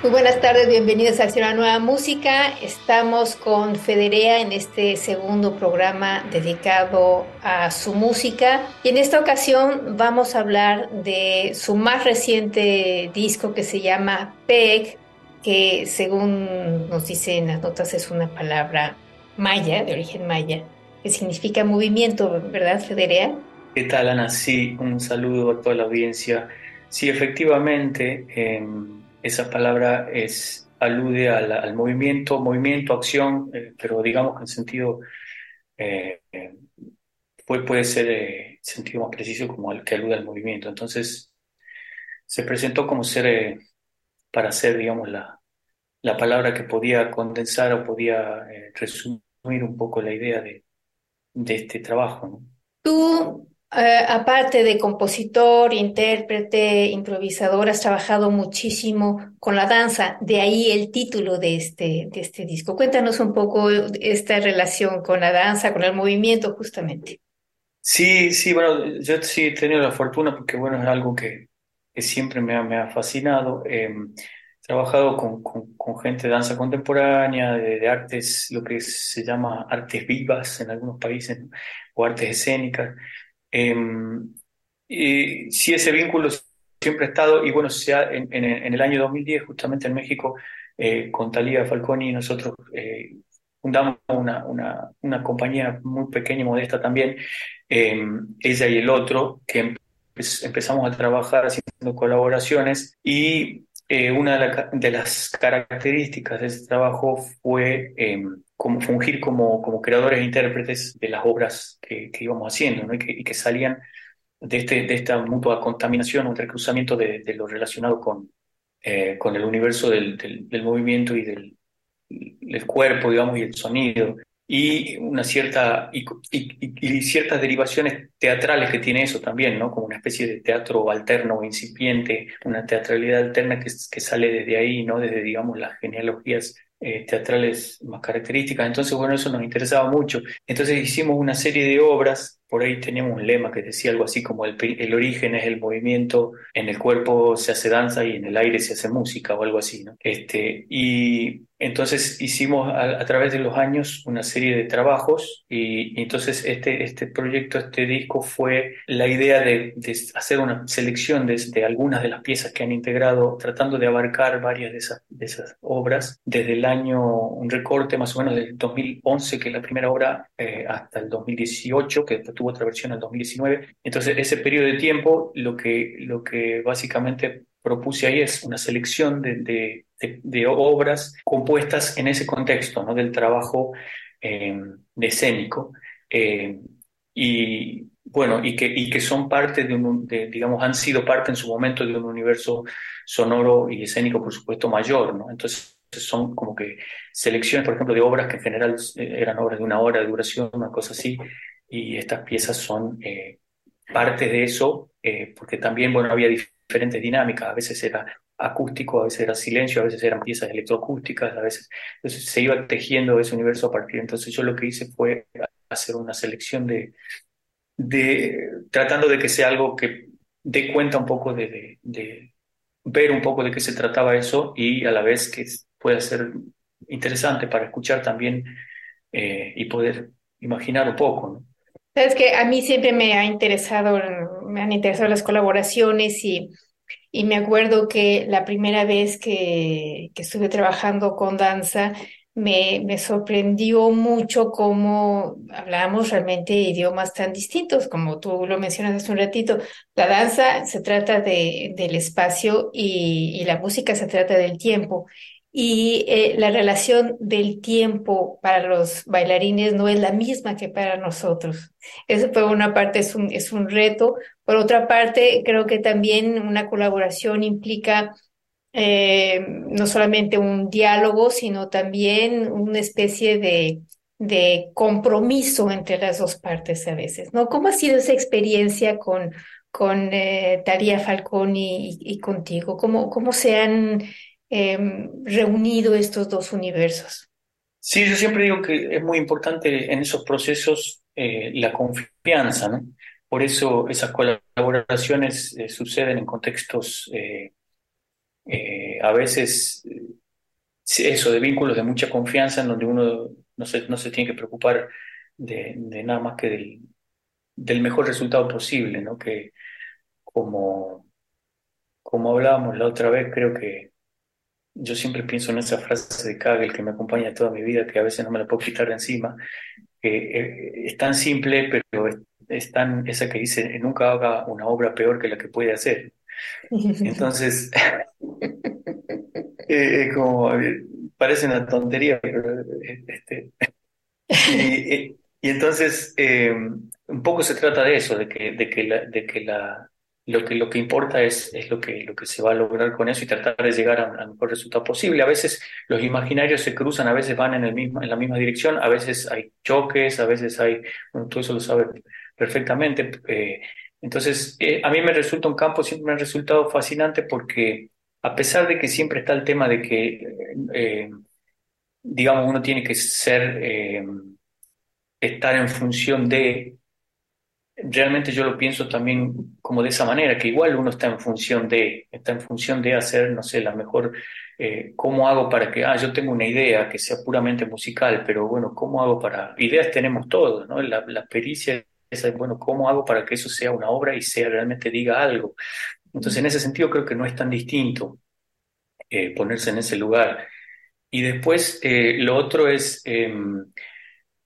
Muy buenas tardes, bienvenidos a Acción Nueva Música. Estamos con Federea en este segundo programa dedicado a su música. Y en esta ocasión vamos a hablar de su más reciente disco que se llama PEG, que según nos dicen las notas es una palabra maya, de origen maya, que significa movimiento, ¿verdad, Federea? ¿Qué tal, Ana? Sí, un saludo a toda la audiencia. Sí, efectivamente. Eh esa palabra es, alude al, movimiento, movimiento, acción, eh, pero digamos que en sentido eh, puede, ser eh, sentido más preciso como el que alude al movimiento. Entonces, se presentó como ser, para ser, digamos, la, la palabra que podía condensar o podía resumir un poco la idea de, de este trabajo. Tú eh, aparte de compositor, intérprete, improvisador, has trabajado muchísimo con la danza, de ahí el título de este, de este disco. Cuéntanos un poco esta relación con la danza, con el movimiento, justamente. Sí, sí, bueno, yo sí he tenido la fortuna porque, bueno, es algo que, siempre me ha, me ha fascinado. Em, he trabajado con, con, gente de danza contemporánea, de, artes, lo que se llama artes vivas en algunos países, o artes escénicas. Em, y sí, ese vínculo siempre ha estado, y bueno, sea, en, en, el año 2010, justamente en México, eh, con Talía Falconi, nosotros eh, fundamos una, una, una, compañía muy pequeña y modesta también, em, ella y el otro, que empezamos a trabajar haciendo colaboraciones y eh, una de, las características de ese trabajo fue em, como fungir como, como creadores e intérpretes de las obras que, que íbamos haciendo ¿no? y, que, y, que, salían de, este, de esta mutua contaminación o entrecruzamiento de, de lo relacionado con, eh, con el universo del, del, del, movimiento y del, del cuerpo, digamos, y el sonido y una cierta y, y, ciertas derivaciones teatrales que tiene eso también, ¿no? Como una especie de teatro alterno o incipiente, una teatralidad alterna que, que sale desde ahí, ¿no? Desde, digamos, las genealogías eh, teatrales más características. Entonces, bueno, eso nos interesaba mucho. Entonces hicimos una serie de obras, por ahí teníamos un lema que decía algo así como el, el origen es el movimiento, en el cuerpo se hace danza y en el aire se hace música o algo así, ¿no? Este, y entonces hicimos a, través de los años una serie de trabajos y, entonces este, este proyecto, este disco fue la idea de, hacer una selección de, algunas de las piezas que han integrado, tratando de abarcar varias de esas, obras, desde el año, un recorte más o menos del 2011, que es la primera obra, eh, hasta el 2018, que tuvo otra versión en el 2019. Entonces ese periodo de tiempo lo que, lo que básicamente propuse ahí es una selección de, de, obras compuestas en ese contexto, ¿no? Del trabajo eh, de escénico. Eh, y bueno, y que, y que son parte de un, digamos, han sido parte en su momento de un universo sonoro y escénico, por supuesto, mayor, ¿no? Entonces son como que selecciones, por ejemplo, de obras que en general eh, eran obras de una hora de duración, una cosa así, y estas piezas son parte de eso, porque también, bueno, había diferentes dinámicas, a veces era acústico, a veces era silencio, a veces eran piezas electroacústicas, a veces se iba tejiendo ese universo a partir. Entonces yo lo que hice fue hacer una selección de, de tratando de que sea algo que dé cuenta un poco de, de, ver un poco de qué se trataba eso y a la vez que pueda ser interesante para escuchar también eh, y poder imaginar un poco. ¿no? Sabes que a mí siempre me ha interesado, me han interesado las colaboraciones y Y me acuerdo que la primera vez que, que estuve trabajando con danza, me, me sorprendió mucho cómo hablábamos realmente idiomas tan distintos, como tú lo mencionas hace un ratito. La danza se trata de, del espacio y, y la música se trata del tiempo. Y eh, la relación del tiempo para los bailarines no es la misma que para nosotros. Eso por una parte es un, es un reto. Por otra parte, creo que también una colaboración implica eh, no solamente un diálogo, sino también una especie de, de compromiso entre las dos partes a veces, ¿no? ¿Cómo ha sido esa experiencia con, con eh, Taría Falconi y, y, contigo? ¿Cómo, cómo se han eh, reunido estos dos universos? Sí, yo siempre digo que es muy importante en esos procesos eh, la confianza, ¿no? Por eso esas colaboraciones eh, suceden en contextos eh, a veces eso, de vínculos de mucha confianza en donde uno no se, no se tiene que preocupar de, nada más que del, del, mejor resultado posible, ¿no? Que como, como hablábamos la otra vez, creo que yo siempre pienso en esa frase de Kagel que me acompaña toda mi vida, que a veces no me la puedo quitar de encima, que eh, es tan simple, pero es, es tan esa que dice, nunca haga una obra peor que la que puede hacer. Entonces, eh, como parece una tontería, pero este, y, y, entonces eh, un poco se trata de eso, de que, de que, la, de que la, lo que, lo que importa es, es lo, que, lo que se va a lograr con eso y tratar de llegar al mejor resultado posible. A veces los imaginarios se cruzan, a veces van en, el mismo, en la misma dirección, a veces hay choques, a veces hay, bueno, todo eso lo sabe perfectamente. Eh, entonces, eh, a mí me resulta un campo, siempre me ha resultado fascinante porque a pesar de que siempre está el tema de que, eh, digamos, uno tiene que ser, estar en función de, realmente yo lo pienso también como de esa manera, que igual uno está en función de, está en función de hacer, no sé, la mejor, eh, ¿cómo hago para que, ah, yo tengo una idea que sea puramente musical, pero bueno, ¿cómo hago para, ideas tenemos todos, ¿no? La, la pericia es, bueno, ¿cómo hago para que eso sea una obra y sea realmente diga algo? Entonces, en ese sentido, creo que no es tan distinto eh, ponerse en ese lugar. Y después, eh, lo otro es, eh,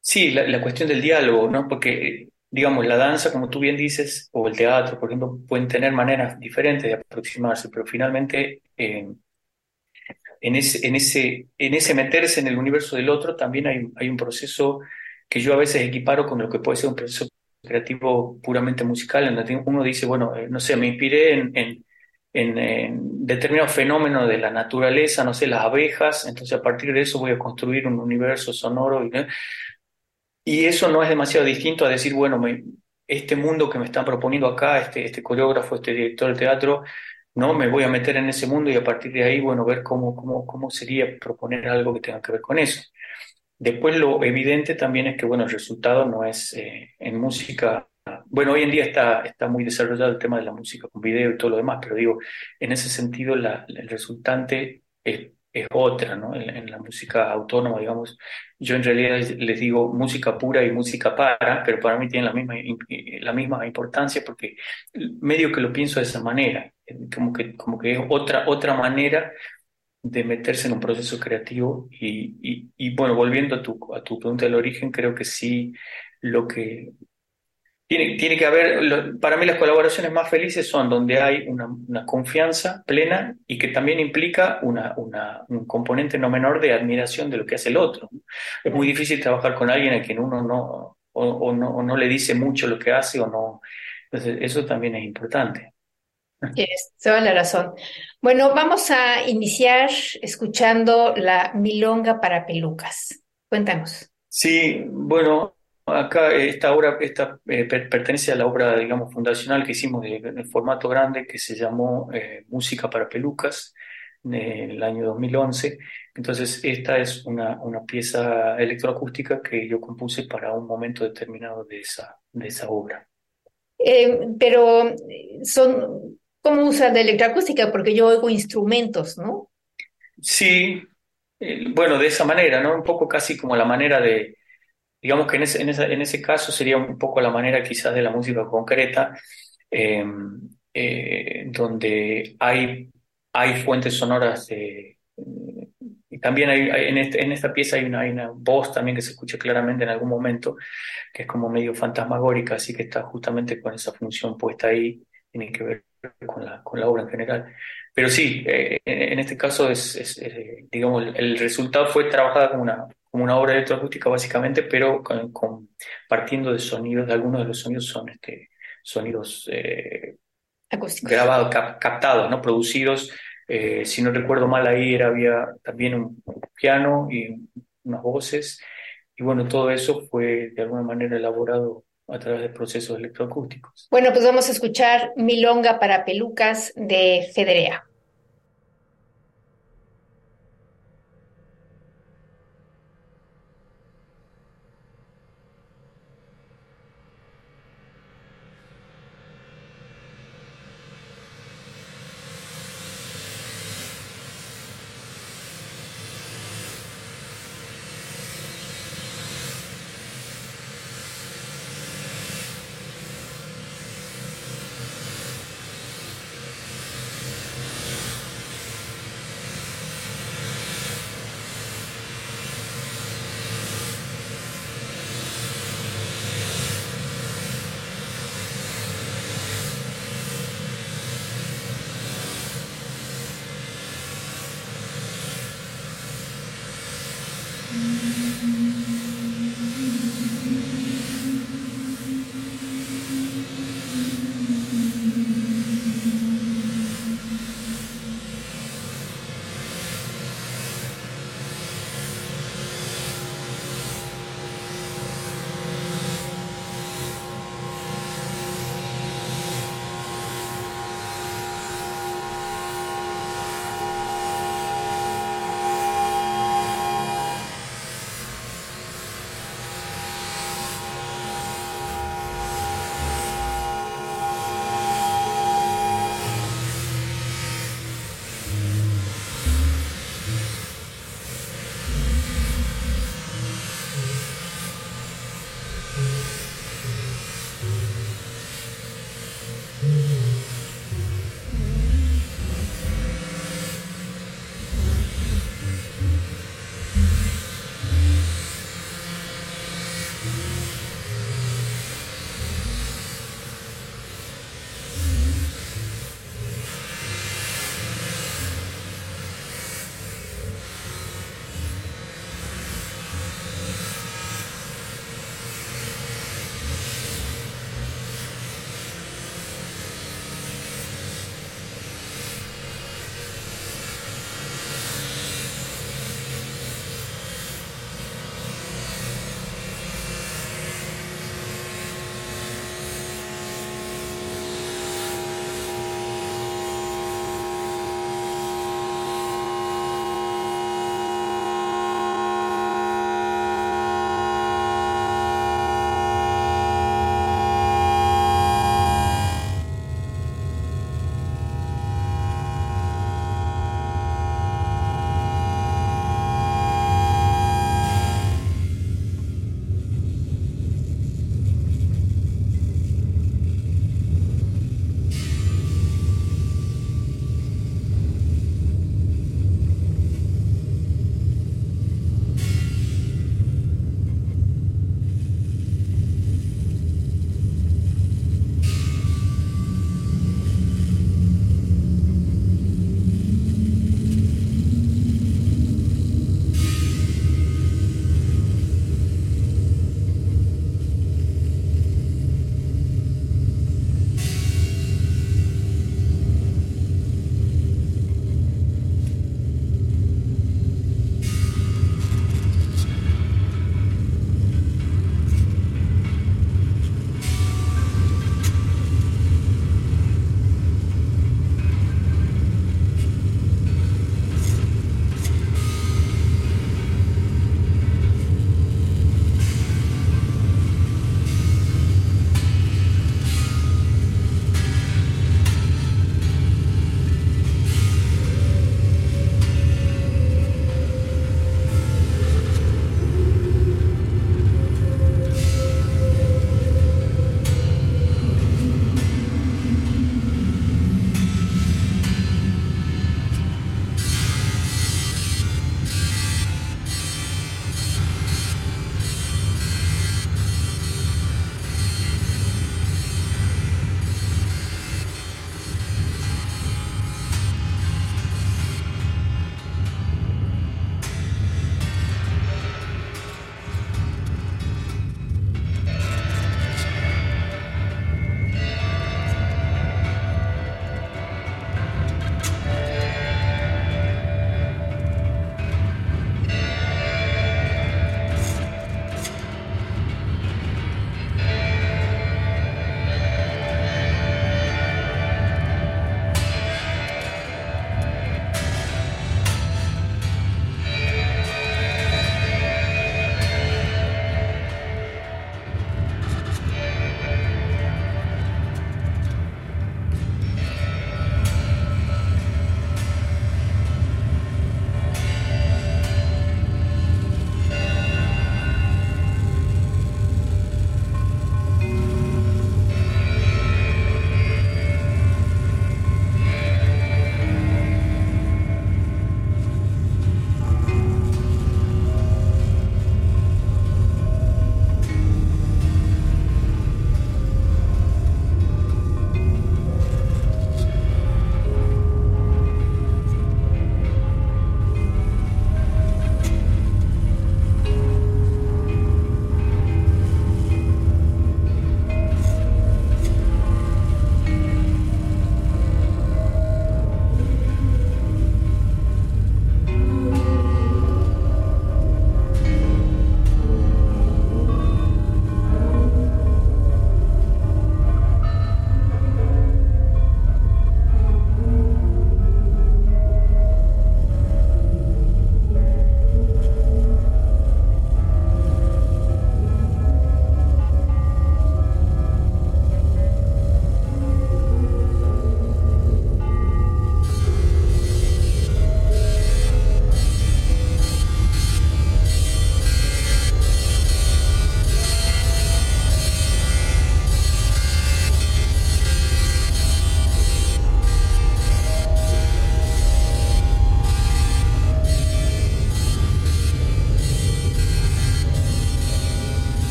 sí, la, cuestión del diálogo, ¿no? Porque, digamos, la danza, como tú bien dices, o el teatro, por ejemplo, pueden tener maneras diferentes de aproximarse, pero finalmente, en, ese, en, ese, en ese meterse en el universo del otro, también hay, hay un proceso que yo a veces equiparo con lo que puede ser un proceso creativo puramente musical, en donde uno dice, bueno, eh, no sé, me inspiré en, en, en, en determinado fenómeno de la naturaleza, no sé, las abejas, entonces a partir de eso voy a construir un universo sonoro. Y, y eso no es demasiado distinto a decir, bueno, este mundo que me están proponiendo acá, este, este coreógrafo, este director de teatro, no me voy a meter en ese mundo y a partir de ahí, bueno, ver cómo, cómo, cómo sería proponer algo que tenga que ver con eso. Después lo evidente también es que, bueno, el resultado no es eh, en música. Bueno, hoy en día está, está muy desarrollado el tema de la música con video y todo lo demás, pero digo, en ese sentido el resultante es, es otra, ¿no? En, en, la música autónoma, digamos, yo en realidad les digo música pura y música para, pero para mí tienen la misma, la misma importancia porque medio que lo pienso de esa manera, como que, como que es otra, otra manera de meterse en un proceso creativo y, y, y, bueno, volviendo a tu, a tu pregunta del origen, creo que sí, lo que tiene, tiene que haber, lo, para mí las colaboraciones más felices son donde hay una, una confianza plena y que también implica una, una, un componente no menor de admiración de lo que hace el otro. Es muy difícil trabajar con alguien a quien uno no, o, o no, o no le dice mucho lo que hace o no. Entonces, eso también es importante. Tienes toda la razón. Bueno, vamos a iniciar escuchando la Milonga para Pelucas. Cuéntanos. Sí, bueno, acá esta obra esta, eh, pertenece a la obra, digamos, fundacional que hicimos de formato grande que se llamó eh, Música para Pelucas en el año 2011. Entonces, esta es una, una pieza electroacústica que yo compuse para un momento determinado de esa, de esa obra. Eh, pero son ¿Cómo usan la electroacústica? Porque yo oigo instrumentos, ¿no? Sí, bueno, de esa manera, ¿no? Un poco casi como la manera de, digamos que en ese, en esa, en ese caso sería un poco la manera quizás de la música concreta, eh, donde hay, hay fuentes sonoras y también hay, en, este, en, esta pieza hay una, hay una voz también que se escucha claramente en algún momento, que es como medio fantasmagórica, así que está justamente con esa función puesta ahí, tiene que ver con la, con la obra en general. Pero sí, eh, en, este caso es, es eh, digamos, el, resultado fue trabajada como una, como una obra electroacústica básicamente, pero con, partiendo de sonidos, de algunos de los sonidos son este, sonidos eh, grabados, captados, ¿no? producidos eh, si no recuerdo mal, ahí era, había también un, piano y unas voces. Y bueno, todo eso fue de alguna manera elaborado a través de procesos electroacústicos. Bueno, pues vamos a escuchar Milonga para Pelucas de Federea.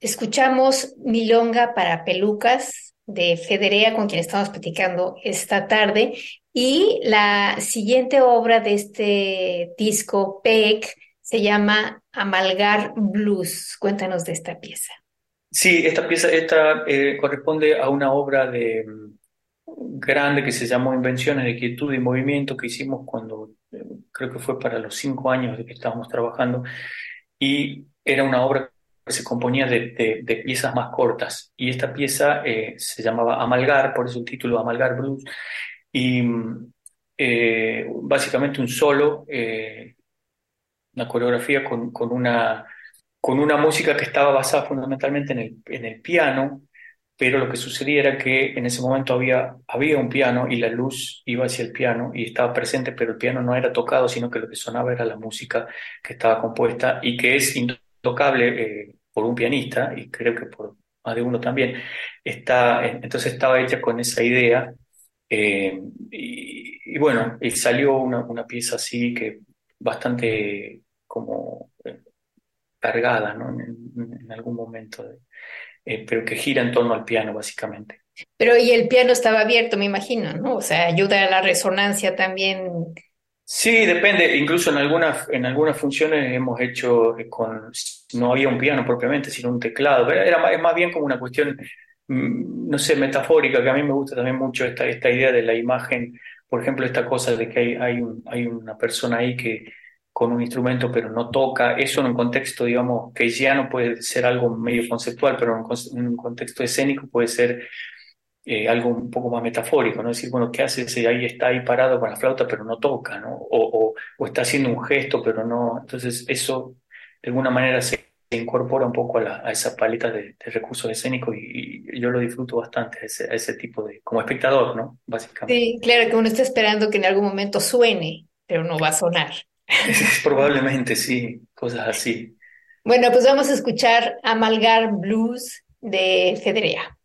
Escuchamos Milonga para Pelucas de Federea, con quien estamos platicando esta tarde, y la siguiente obra de este disco, PEC, se llama Amalgar Blues. Cuéntanos de esta pieza. Sí, esta pieza esta, eh, corresponde a una obra de, mm, grande que se llamó Invenciones de Quietud y Movimiento que hicimos cuando eh, creo que fue para los cinco años de que estábamos trabajando y era una obra se componía de, de, piezas más cortas. Y esta pieza eh, se llamaba Amalgar, por eso el título Amalgar Blues. Y mm, básicamente un solo, una coreografía con, con una con una música que estaba basada fundamentalmente en el, en el piano, pero lo que sucedía era que en ese momento había, había un piano y la luz iba hacia el piano y estaba presente, pero el piano no era tocado, sino que lo que sonaba era la música que estaba compuesta y que es intocable eh, por un pianista y creo que por más de uno también. Está, entonces estaba hecha con esa idea eh, y, bueno, y salió una, una pieza así que bastante como eh, cargada ¿no? en, algún momento, eh, pero que gira en torno al piano básicamente. Pero y el piano estaba abierto, me imagino, ¿no? O sea, ayuda a la resonancia también. Sí, depende. Incluso en algunas, en algunas funciones hemos hecho con, no había un piano propiamente, sino un teclado. Era más, es más bien como una cuestión, mm, no sé, metafórica, que a mí me gusta también mucho esta, esta idea de la imagen. Por ejemplo, esta cosa de que hay, hay, un, hay una persona ahí que, con un instrumento pero no toca, eso en un contexto, digamos, que ya no puede ser algo medio conceptual, pero en un contexto escénico puede ser eh, algo un poco más metafórico, ¿no? decir, bueno, ¿qué hace si ahí está ahí parado con la flauta pero no toca, ¿no? O, o, está haciendo un gesto pero no, entonces eso de alguna manera se incorpora un poco a, a esa paleta de, recursos escénicos y, yo lo disfruto bastante, a ese, ese tipo de, como espectador, ¿no? Básicamente. Sí, claro que uno está esperando que en algún momento suene, pero no va a sonar. Probablemente sí, cosas así. Bueno, pues vamos a escuchar Amalgar Blues de Federea.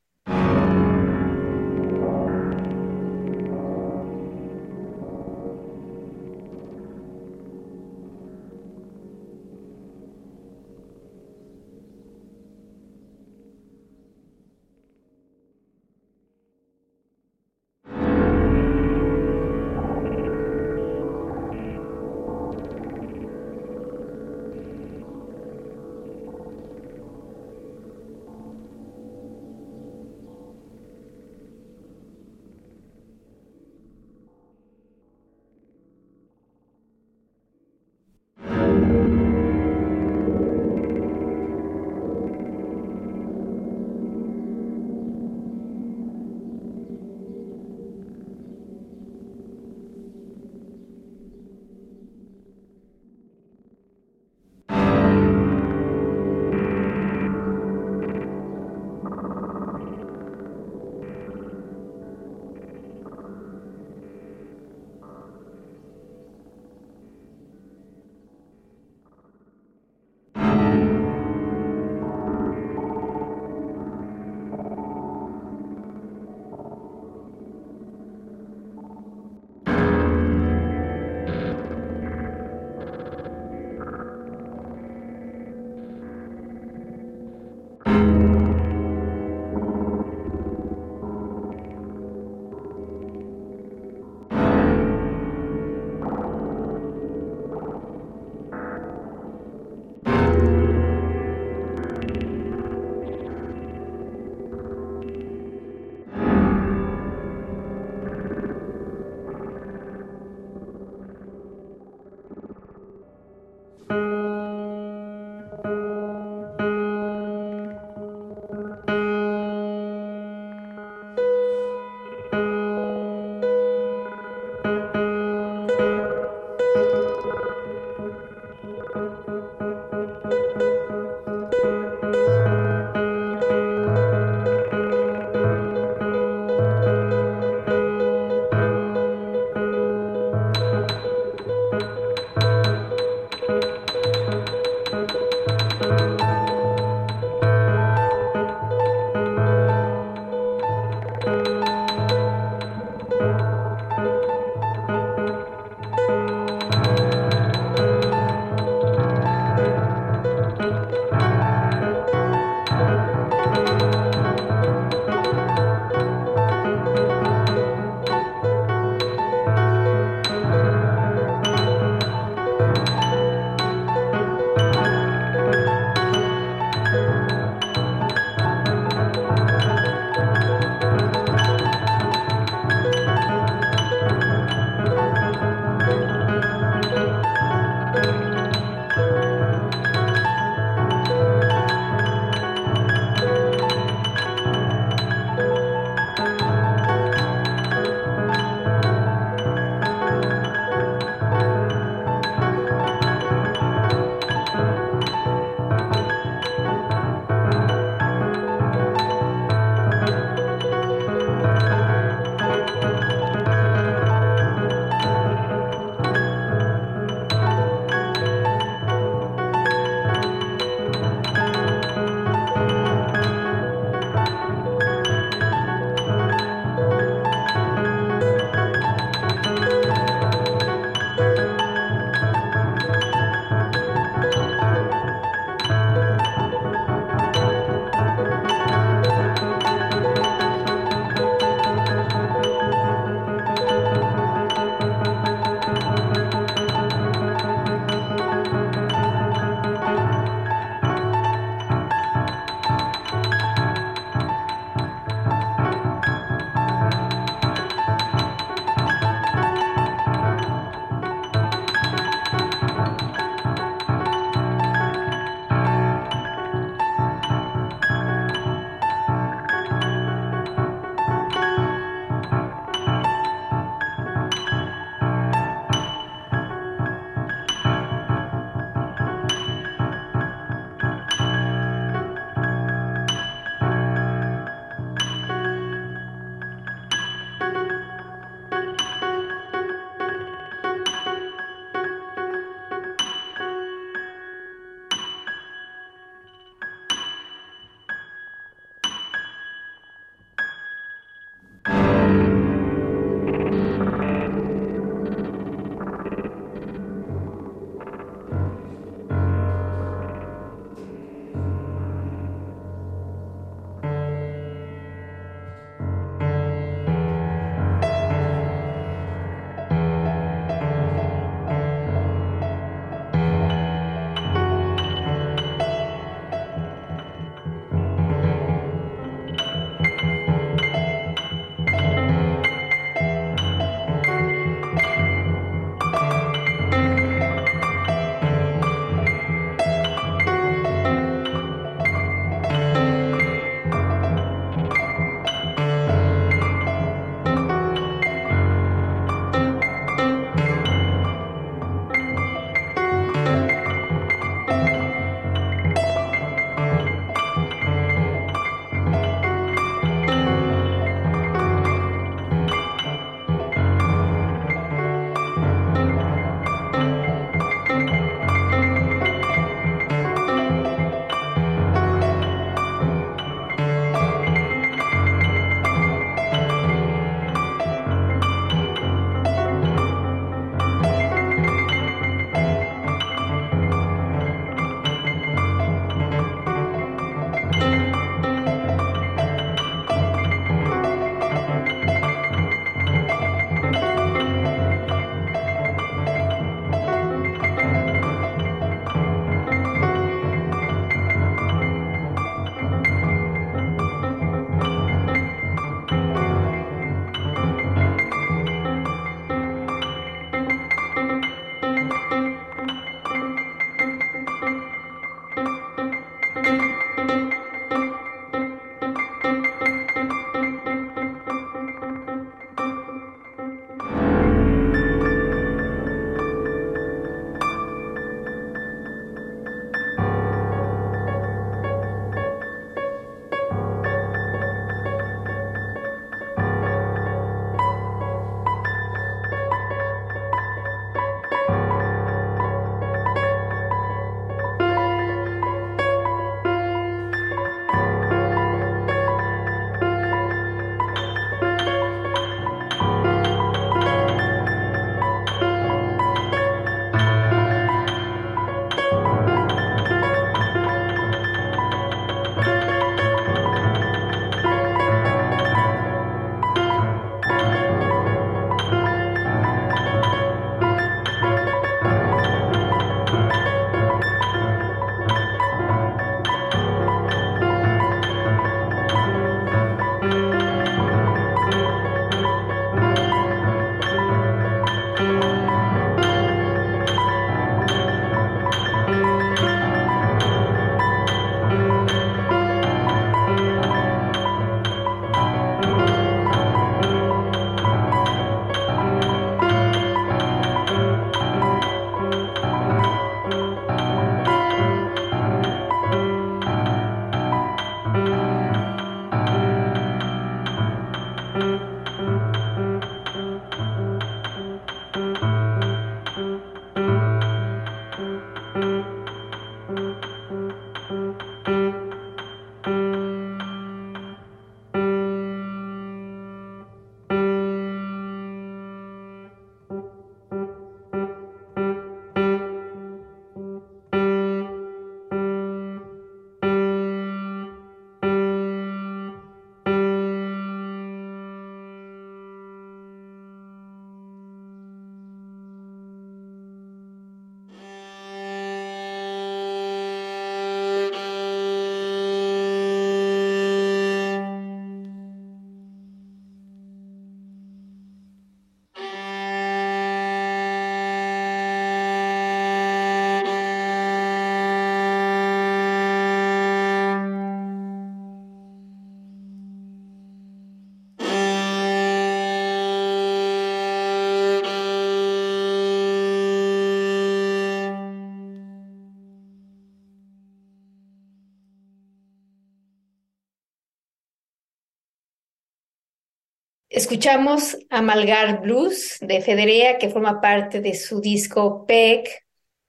Escuchamos Amalgar Blues de Federea, que forma parte de su disco PEC.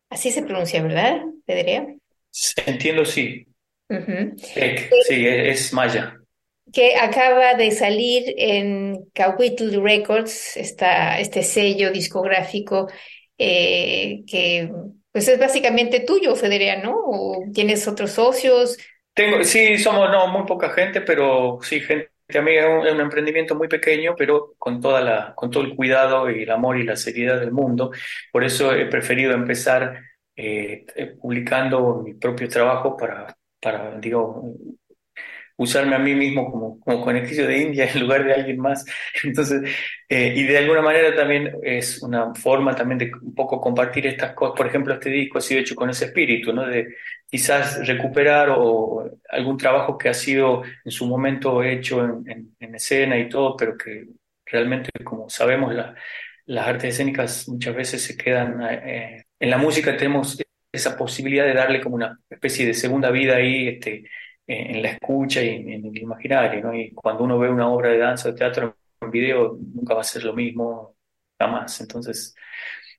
Así se pronuncia, ¿verdad, Federea? Entiendo, sí. PEC, sí, es maya. Que acaba de salir en Cahuitl Records, esta, este sello discográfico eh, que pues es básicamente tuyo, Federea, ¿no? ¿O tienes otros socios? Tengo, sí, somos no, muy poca gente, pero sí, gente a mí es un, emprendimiento muy pequeño, pero con, toda la, con todo el cuidado y el amor y la seriedad del mundo. Por eso he preferido empezar eh, eh, publicando mi propio trabajo para, para digo, usarme a mí mismo como, como conejillo de India en lugar de alguien más. Entonces, eh, y de alguna manera también es una forma también de un poco compartir estas cosas. Por ejemplo, este disco ha sido hecho con ese espíritu, ¿no? De quizás recuperar o algún trabajo que ha sido en su momento hecho en, en, escena y todo, pero que realmente, como sabemos, la, las artes escénicas muchas veces se quedan... Eh, en la música tenemos esa posibilidad de darle como una especie de segunda vida ahí, este, en, la escucha y en, el imaginario, ¿no? Y cuando uno ve una obra de danza o de teatro en video, nunca va a ser lo mismo, jamás. Entonces,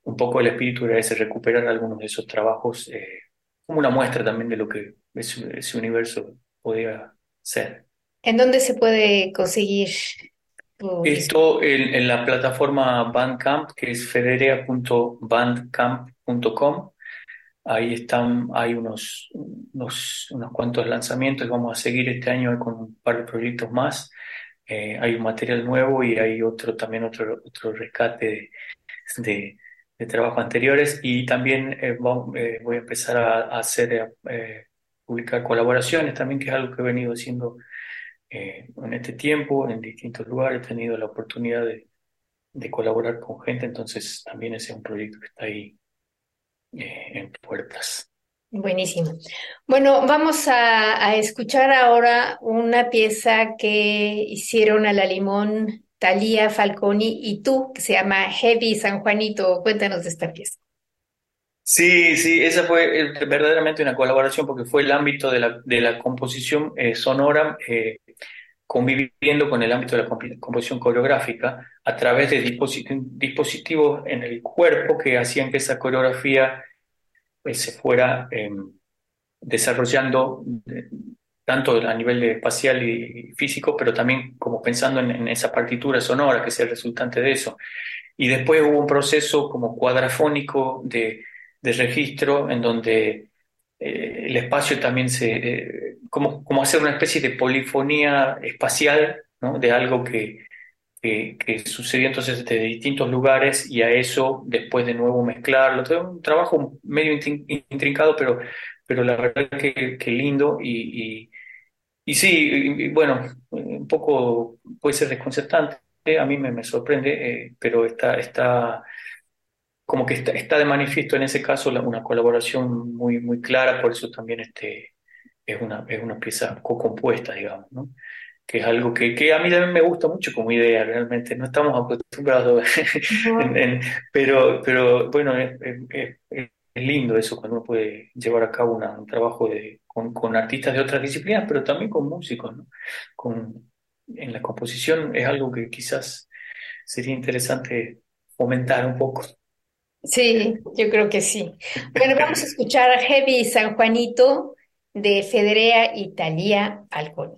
un poco el espíritu era ese, recuperar algunos de esos trabajos eh, como una muestra también de lo que ese, ese universo podía ser. ¿En dónde se puede conseguir? Esto en, en, la plataforma Bandcamp, que es federea.bandcamp.com. Ahí están, hay unos, unos, unos cuantos lanzamientos, vamos a seguir este año con un par de proyectos más. Eh, hay un material nuevo y hay otro también otro, otro rescate de, de, trabajos anteriores. Y también eh, eh, voy a empezar a, hacer, publicar colaboraciones también, que es algo que he venido haciendo en este tiempo, en distintos lugares, he tenido la oportunidad de, de colaborar con gente, entonces también ese es un proyecto que está ahí eh, en puertas. Buenísimo. Bueno, vamos a, escuchar ahora una pieza que hicieron a la limón Talía Falconi y tú, que se llama Heavy San Juanito. Cuéntanos de esta pieza. Sí, sí, esa fue eh, verdaderamente una colaboración porque fue el ámbito de la, de la composición eh, sonora conviviendo con el ámbito de la composición coreográfica a través de dispositivos en el cuerpo que hacían que esa coreografía pues, se fuera em, desarrollando eh, tanto a nivel espacial y físico, pero también como pensando en, esa partitura sonora que es el resultante de eso. Y después hubo un proceso como cuadrafónico de, de registro en donde eh, el espacio también se, eh, como, como hacer una especie de polifonía espacial, de algo que, que, sucedió entonces desde distintos lugares y a eso después de nuevo mezclarlo. Todo un trabajo medio intrincado, pero, pero la verdad que, que lindo y, y, sí, bueno, un poco puede ser desconcertante, a mí me, me sorprende, eh, pero está, está como que está, está, de manifiesto en ese caso una colaboración muy, muy clara, por eso también este, es, una, es una pieza co-compuesta, digamos, ¿no? que es algo que, que, a mí también me gusta mucho como idea, realmente no estamos acostumbrados, pero, pero bueno, es, es, es, lindo eso cuando uno puede llevar a cabo un trabajo de, con, con, artistas de otras disciplinas, pero también con músicos, ¿no? Con, en la composición es algo que quizás sería interesante fomentar un poco. Sí, yo creo que sí. Bueno, vamos a escuchar a Heavy San Juanito de Federea Italia Alconi.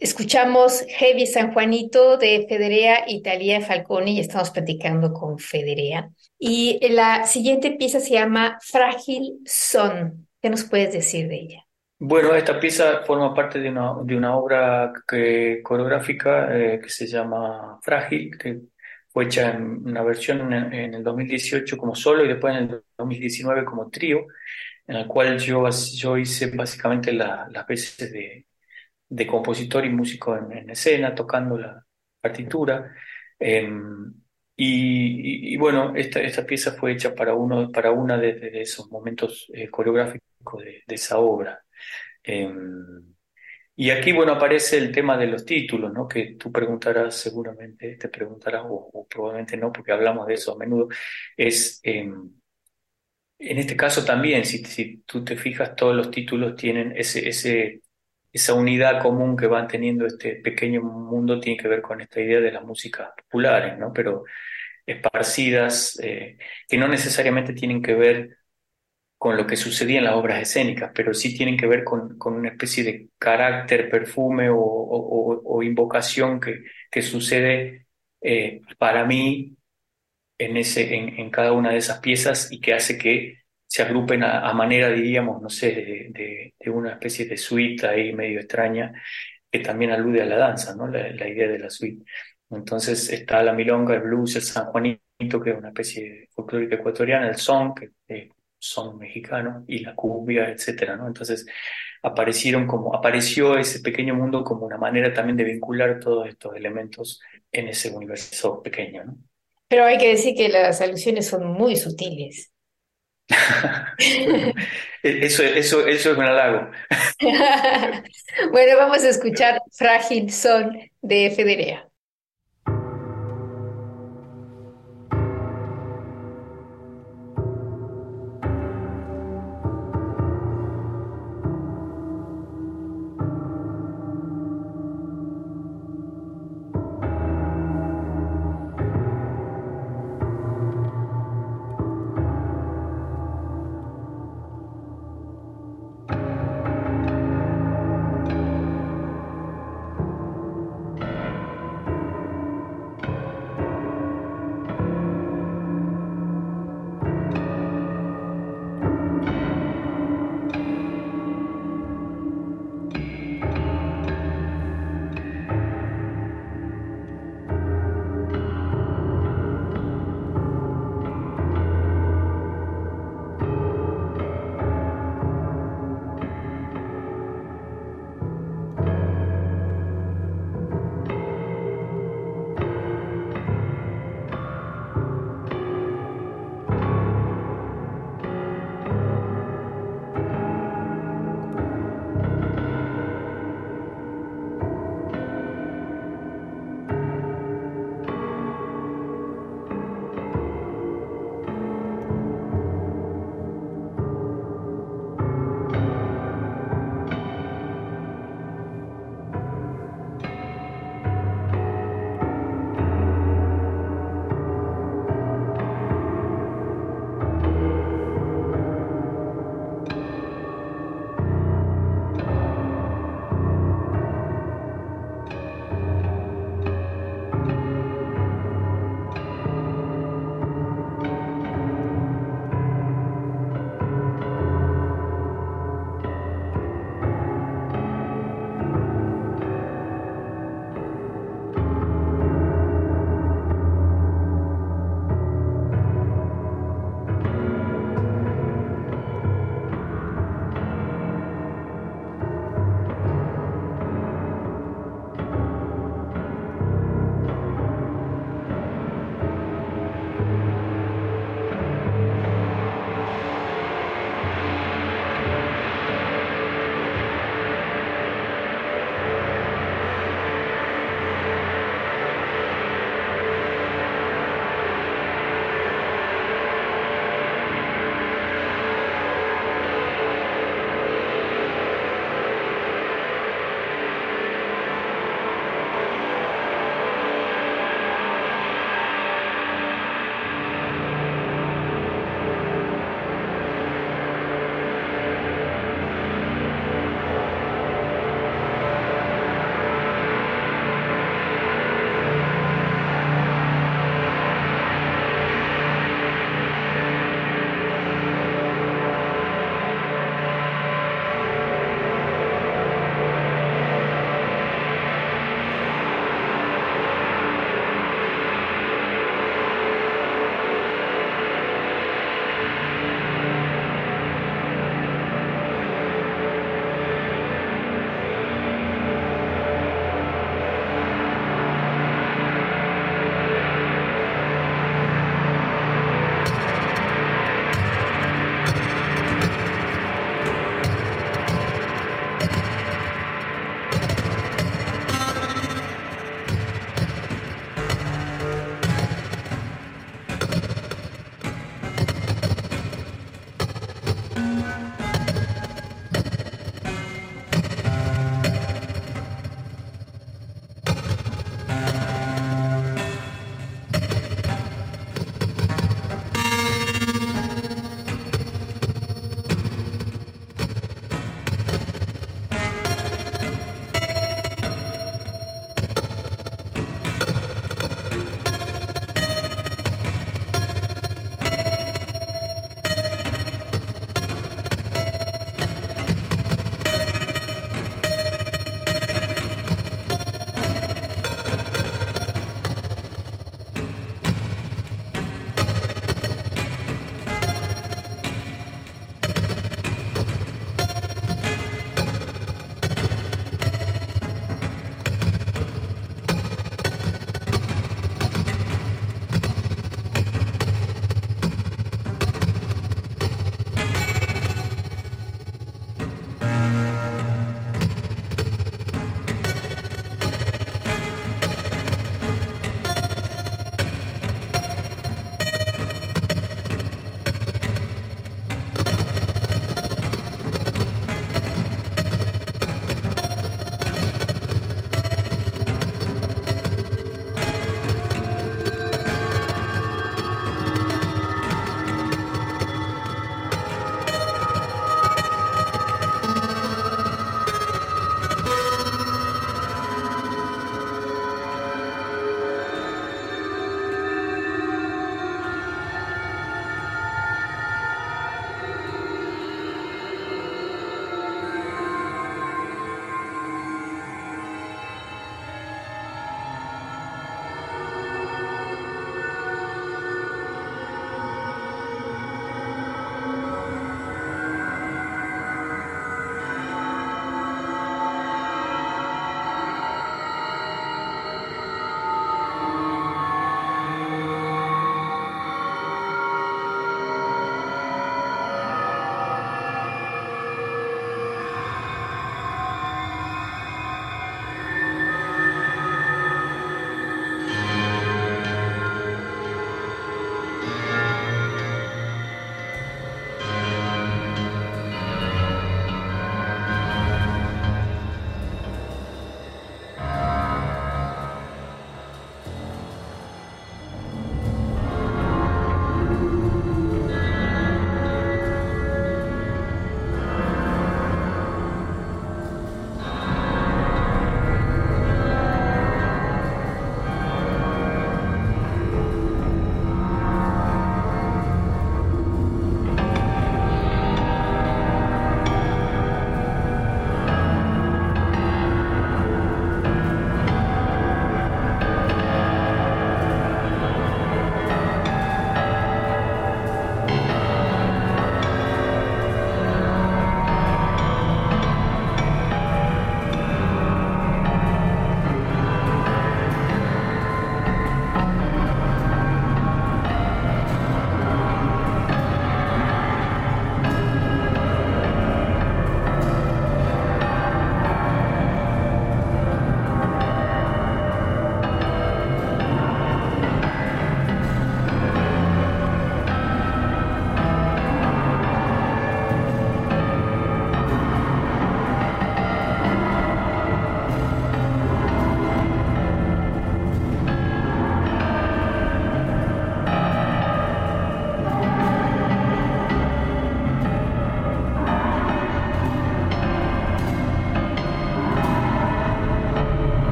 Escuchamos Heavy San Juanito de Federea Italia Falconi y estamos platicando con Federea. Y la siguiente pieza se llama Frágil Son. ¿Qué nos puedes decir de ella? Bueno, esta pieza forma parte de una, de una obra que, coreográfica eh, que se llama Frágil, que fue hecha en una versión en, el 2018 como solo y después en el 2019 como trío, en el cual yo, yo hice básicamente las veces de, de compositor y músico en, escena, tocando la partitura. Em, y, bueno, esta, esta pieza fue hecha para, uno, para una de, esos momentos eh, coreográficos de, esa obra. Em, y aquí, bueno, aparece el tema de los títulos, ¿no? Que tú preguntarás seguramente, te preguntarás, o, probablemente no, porque hablamos de eso a menudo. Es, em, en este caso también, si, si tú te fijas, todos los títulos tienen ese, ese esa unidad común que van teniendo este pequeño mundo tiene que ver con esta idea de las músicas populares, ¿no? Pero esparcidas, eh, que no necesariamente tienen que ver con lo que sucedía en las obras escénicas, pero sí tienen que ver con, una especie de carácter, perfume o, invocación que, que sucede eh, para mí en, ese, en cada una de esas piezas y que hace que se agrupen a, manera, diríamos, no sé, de, una especie de suite ahí medio extraña, que también alude a la danza, ¿no? La, idea de la suite. Entonces está la milonga, el blues, el San Juanito, que es una especie de folclórica ecuatoriana, el son, que es son mexicano, y la cumbia, etcétera, ¿no? Entonces aparecieron como, apareció ese pequeño mundo como una manera también de vincular todos estos elementos en ese universo pequeño, ¿no? Pero hay que decir que las alusiones son muy sutiles. eso, eso, eso es un halago. bueno, vamos a escuchar Frágil Son de Federea.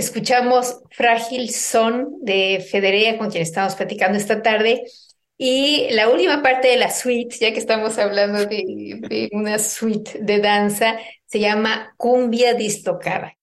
Escuchamos Frágil Son de Federea, con quien estamos platicando esta tarde. Y la última parte de la suite, ya que estamos hablando de, de una suite de danza, se llama Cumbia Distocada.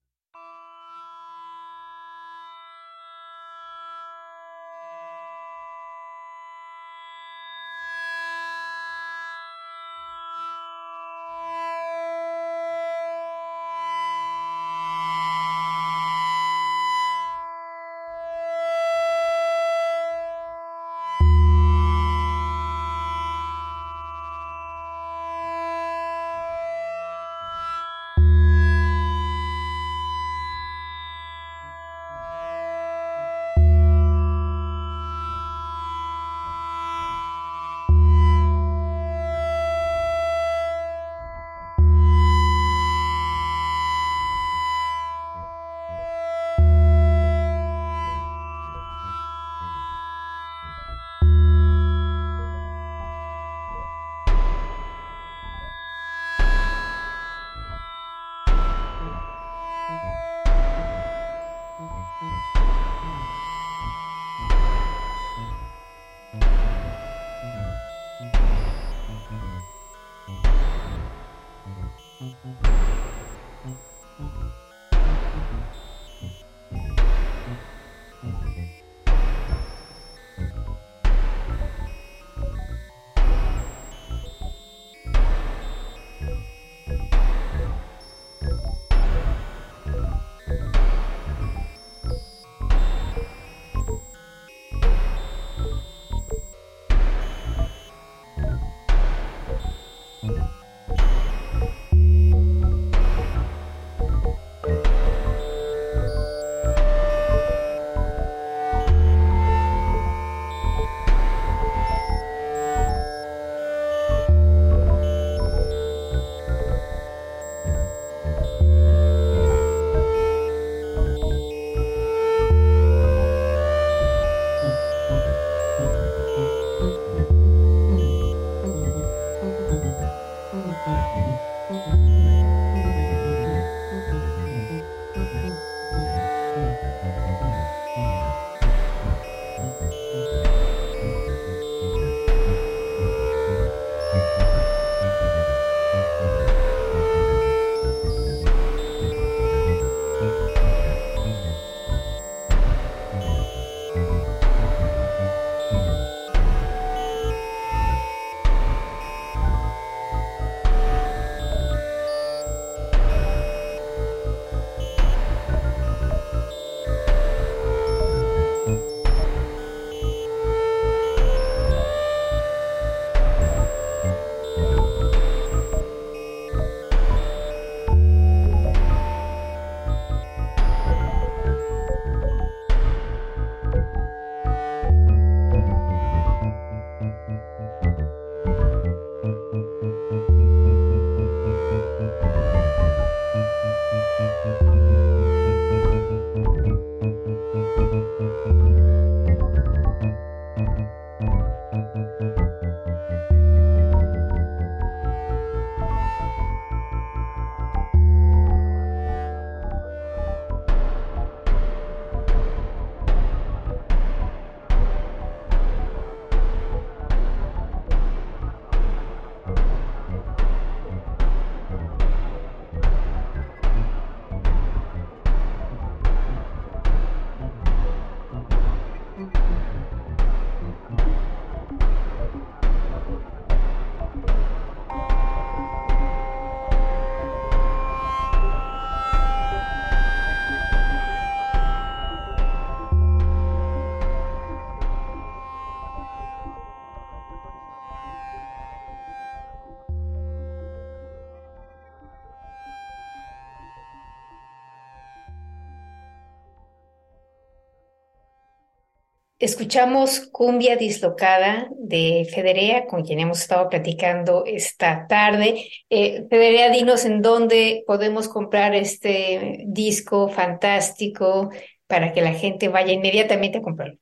Escuchamos Cumbia Dislocada de Federea, con quien hemos estado platicando esta tarde. Eh, Federea, dinos en dónde podemos comprar este disco fantástico para que la gente vaya inmediatamente a comprarlo.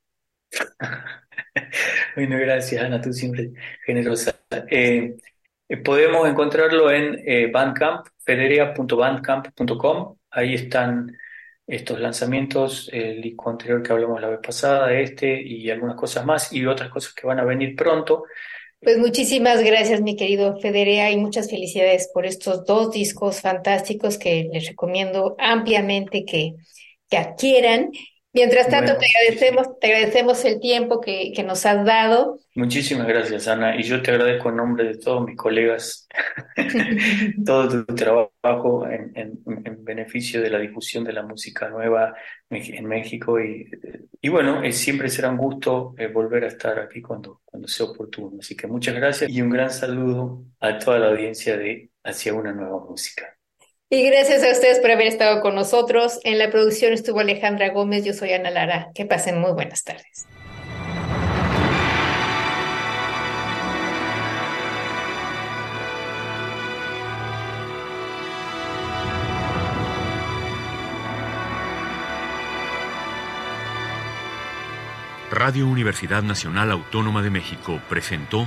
bueno, gracias, Ana, tú siempre generosa. Eh, eh, podemos encontrarlo en Bandcamp, federea.bandcamp.com. Ahí están estos lanzamientos, el disco anterior que hablamos la vez pasada, este y algunas cosas más y otras cosas que van a venir pronto. Pues muchísimas gracias, mi querido Federea, y muchas felicidades por estos dos discos fantásticos que les recomiendo ampliamente que, que adquieran. Mientras tanto, te agradecemos, te agradecemos el tiempo que, que, nos has dado. Muchísimas gracias, Ana. Y yo te agradezco en nombre de todos mis colegas todo tu trabajo en, en, en, beneficio de la difusión de la música nueva en México. Y, y bueno, siempre será un gusto eh, volver a estar aquí cuando, cuando sea oportuno. Así que muchas gracias y un gran saludo a toda la audiencia de Hacia una nueva música. Y gracias a ustedes por haber estado con nosotros. En la producción estuvo Alejandra Gómez, yo soy Ana Lara. Que pasen muy buenas tardes. Radio Universidad Nacional Autónoma de México presentó